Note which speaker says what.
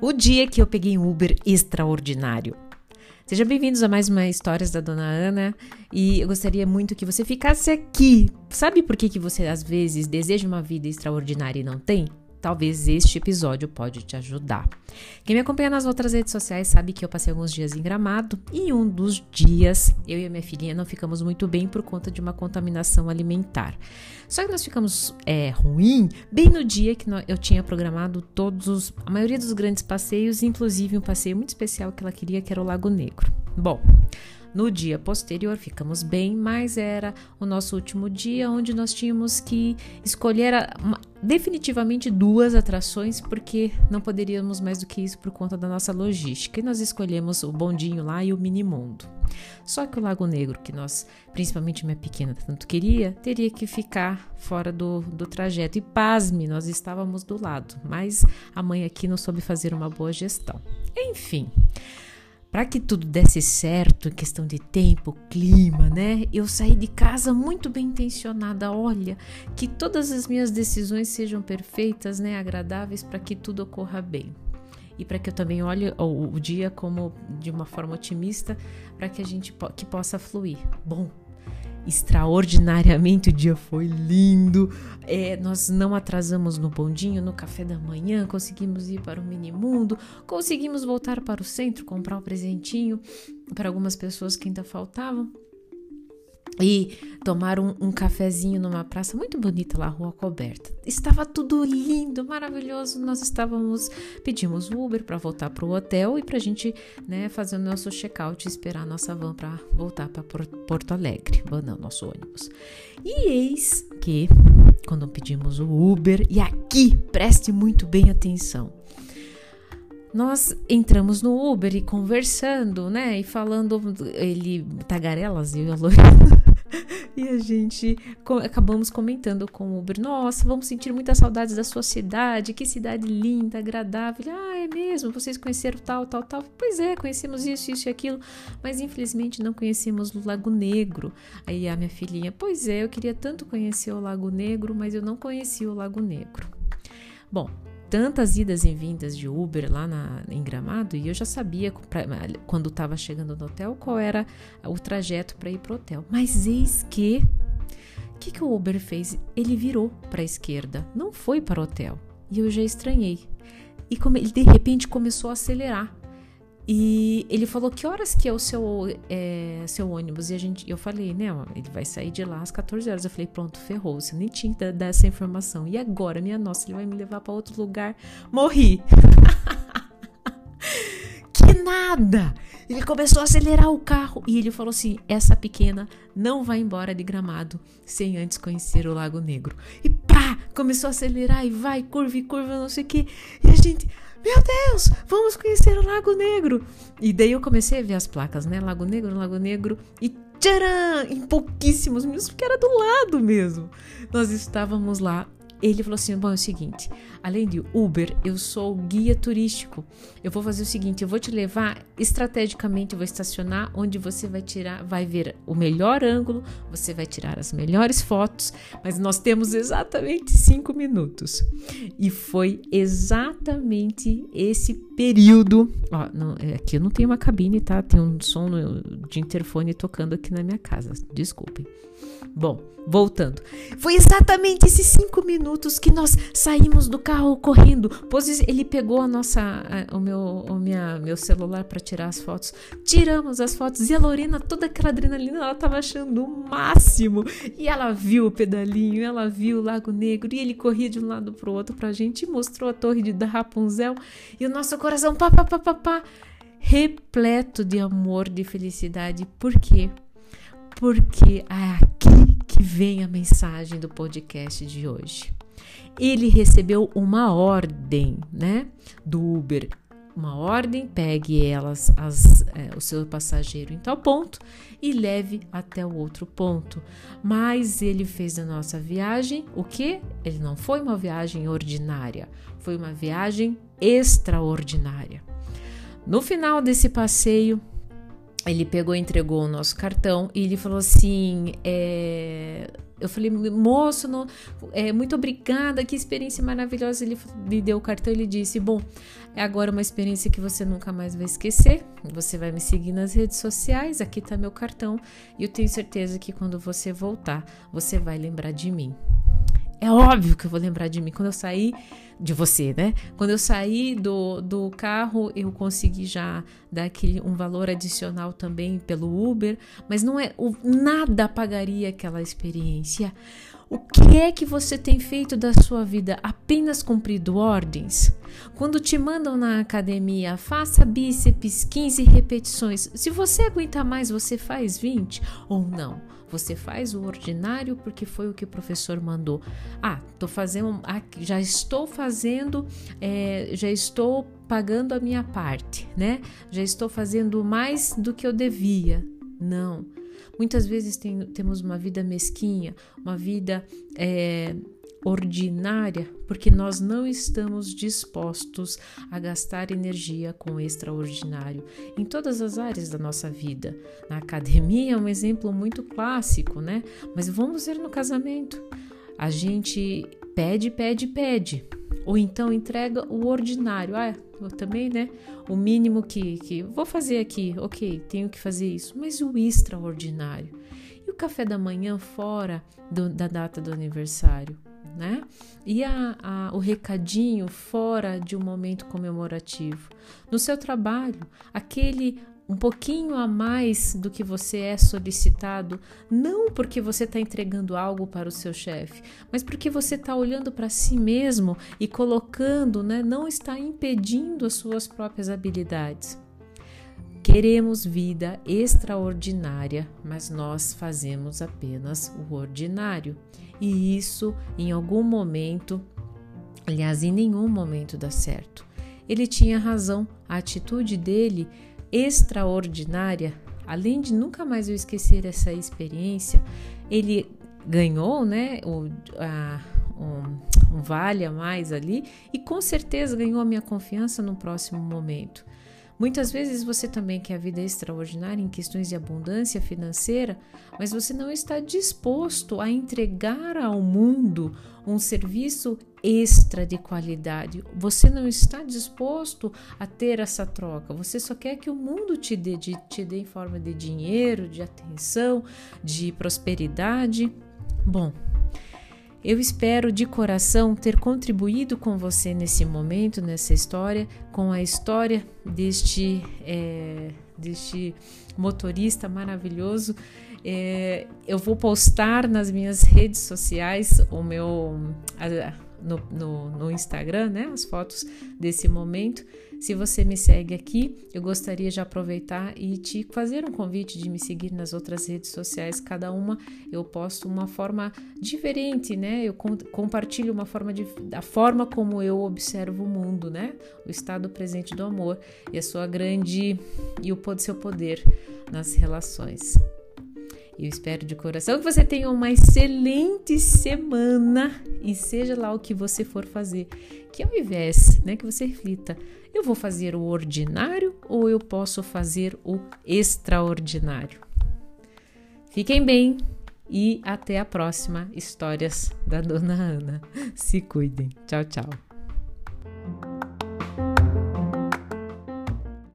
Speaker 1: o dia que eu peguei um Uber extraordinário. Sejam bem-vindos a mais uma Histórias da Dona Ana e eu gostaria muito que você ficasse aqui. Sabe por que, que você às vezes deseja uma vida extraordinária e não tem? Talvez este episódio pode te ajudar. Quem me acompanha nas outras redes sociais sabe que eu passei alguns dias em Gramado e um dos dias eu e a minha filhinha não ficamos muito bem por conta de uma contaminação alimentar. Só que nós ficamos é, ruim bem no dia que eu tinha programado todos os, a maioria dos grandes passeios, inclusive um passeio muito especial que ela queria, que era o Lago Negro. Bom, no dia posterior ficamos bem, mas era o nosso último dia onde nós tínhamos que escolher uma, definitivamente duas atrações porque não poderíamos mais do que isso por conta da nossa logística. E nós escolhemos o bondinho lá e o mini mundo. Só que o Lago Negro, que nós, principalmente minha pequena, tanto queria, teria que ficar fora do, do trajeto. E pasme, nós estávamos do lado, mas a mãe aqui não soube fazer uma boa gestão. Enfim. Para que tudo desse certo em questão de tempo, clima, né? Eu saí de casa muito bem intencionada. Olha, que todas as minhas decisões sejam perfeitas, né? Agradáveis para que tudo ocorra bem. E para que eu também olhe o, o dia como de uma forma otimista, para que a gente po que possa fluir. Bom, extraordinariamente. O dia foi lindo. É, nós não atrasamos no bondinho, no café da manhã, conseguimos ir para o mini mundo, conseguimos voltar para o centro, comprar um presentinho para algumas pessoas que ainda faltavam e tomar um, um, cafezinho numa praça muito bonita lá, Rua Coberta. Estava tudo lindo, maravilhoso. Nós estávamos, pedimos Uber para voltar para o hotel e para a gente né, fazer o nosso check-out e esperar a nossa van para voltar para Porto Alegre, não, nosso ônibus. E eis que, quando pedimos o Uber, e aqui preste muito bem atenção, nós entramos no Uber e conversando, né? E falando, ele tagarelas e eu e a gente acabamos comentando com o Uber: Nossa, vamos sentir muitas saudades da sua cidade, que cidade linda, agradável. Ah, é mesmo? Vocês conheceram tal, tal, tal? Pois é, conhecemos isso, isso e aquilo, mas infelizmente não conhecemos o Lago Negro. Aí a minha filhinha: Pois é, eu queria tanto conhecer o Lago Negro, mas eu não conhecia o Lago Negro. Bom, tantas idas e vindas de Uber lá na, em Gramado e eu já sabia pra, quando estava chegando no hotel qual era o trajeto para ir para o hotel. Mas eis que o que, que o Uber fez? Ele virou para a esquerda, não foi para o hotel. E eu já estranhei. E ele de repente começou a acelerar. E ele falou que horas que é o seu, é, seu ônibus. E a gente, eu falei, né, ele vai sair de lá às 14 horas. Eu falei, pronto, ferrou. Você nem tinha que dar essa informação. E agora, minha nossa, ele vai me levar para outro lugar. Morri. que nada! Ele começou a acelerar o carro e ele falou assim: essa pequena não vai embora de gramado sem antes conhecer o Lago Negro. E pá! Começou a acelerar e vai, curva e curva, não sei o que. E a gente meu Deus, vamos conhecer o Lago Negro. E daí eu comecei a ver as placas, né? Lago Negro, Lago Negro. E tcharam! Em pouquíssimos minutos, porque era do lado mesmo. Nós estávamos lá ele falou assim: bom, é o seguinte, além de Uber, eu sou guia turístico. Eu vou fazer o seguinte: eu vou te levar estrategicamente, eu vou estacionar onde você vai tirar, vai ver o melhor ângulo, você vai tirar as melhores fotos, mas nós temos exatamente cinco minutos. E foi exatamente esse período. Ó, não, é, aqui eu não tenho uma cabine, tá? Tem um som de interfone tocando aqui na minha casa. Desculpem. Bom, voltando. Foi exatamente esses cinco minutos que nós saímos do carro correndo. Ele pegou a nossa, a, o meu, o minha, meu celular para tirar as fotos. Tiramos as fotos e a Lorena, toda aquela adrenalina, ela tava achando o máximo. E ela viu o pedalinho, ela viu o Lago Negro e ele corria de um lado pro outro pra gente e mostrou a torre de, da Rapunzel. E o nosso coração pá, pá, pá, pá, pá, repleto de amor, de felicidade. Por quê? Porque aqui que vem a mensagem do podcast de hoje. Ele recebeu uma ordem, né, do Uber. Uma ordem, pegue elas, as, é, o seu passageiro em tal ponto e leve até o outro ponto. Mas ele fez a nossa viagem, o que? Ele não foi uma viagem ordinária, foi uma viagem extraordinária. No final desse passeio, ele pegou entregou o nosso cartão e ele falou assim: é, Eu falei, moço, não, é, muito obrigada, que experiência maravilhosa. Ele me deu o cartão e ele disse: Bom, é agora uma experiência que você nunca mais vai esquecer. Você vai me seguir nas redes sociais, aqui está meu cartão. E eu tenho certeza que quando você voltar, você vai lembrar de mim. É óbvio que eu vou lembrar de mim. Quando eu sair de você, né? Quando eu saí do, do carro, eu consegui já dar aquele, um valor adicional também pelo Uber, mas não é o, nada apagaria aquela experiência. O que é que você tem feito da sua vida? Apenas cumprido ordens? Quando te mandam na academia, faça bíceps 15 repetições. Se você aguentar mais, você faz 20 ou não? Você faz o ordinário porque foi o que o professor mandou. Ah, tô fazendo, já estou fazendo, é, já estou pagando a minha parte, né? Já estou fazendo mais do que eu devia. Não. Muitas vezes tem, temos uma vida mesquinha, uma vida é, ordinária, porque nós não estamos dispostos a gastar energia com o extraordinário em todas as áreas da nossa vida. Na academia é um exemplo muito clássico, né? Mas vamos ver no casamento. A gente pede, pede, pede. Ou então entrega o ordinário. Ah, eu também, né? O mínimo que, que vou fazer aqui, ok, tenho que fazer isso, mas o extraordinário. E o café da manhã fora do, da data do aniversário, né? E a, a, o recadinho fora de um momento comemorativo. No seu trabalho, aquele um pouquinho a mais do que você é solicitado, não porque você está entregando algo para o seu chefe, mas porque você está olhando para si mesmo e colocando, né, não está impedindo as suas próprias habilidades. Queremos vida extraordinária, mas nós fazemos apenas o ordinário. E isso, em algum momento, aliás, em nenhum momento dá certo. Ele tinha razão, a atitude dele extraordinária, além de nunca mais eu esquecer essa experiência, ele ganhou, né, o, a, um, um vale a mais ali e com certeza ganhou a minha confiança no próximo momento. Muitas vezes você também quer a vida extraordinária em questões de abundância financeira, mas você não está disposto a entregar ao mundo um serviço extra de qualidade. Você não está disposto a ter essa troca. Você só quer que o mundo te dê, te dê em forma de dinheiro, de atenção, de prosperidade. Bom, eu espero de coração ter contribuído com você nesse momento, nessa história, com a história deste, é, deste motorista maravilhoso. É, eu vou postar nas minhas redes sociais o meu no, no, no Instagram, né, as fotos desse momento. Se você me segue aqui, eu gostaria de aproveitar e te fazer um convite de me seguir nas outras redes sociais. Cada uma eu posto uma forma diferente, né? Eu compartilho uma forma de, da forma como eu observo o mundo, né? O estado presente do amor e a sua grande e o seu poder nas relações. Eu espero de coração que você tenha uma excelente semana e seja lá o que você for fazer, que ao invés, né, que você reflita, eu vou fazer o ordinário ou eu posso fazer o extraordinário? Fiquem bem e até a próxima Histórias da Dona Ana. Se cuidem. Tchau, tchau.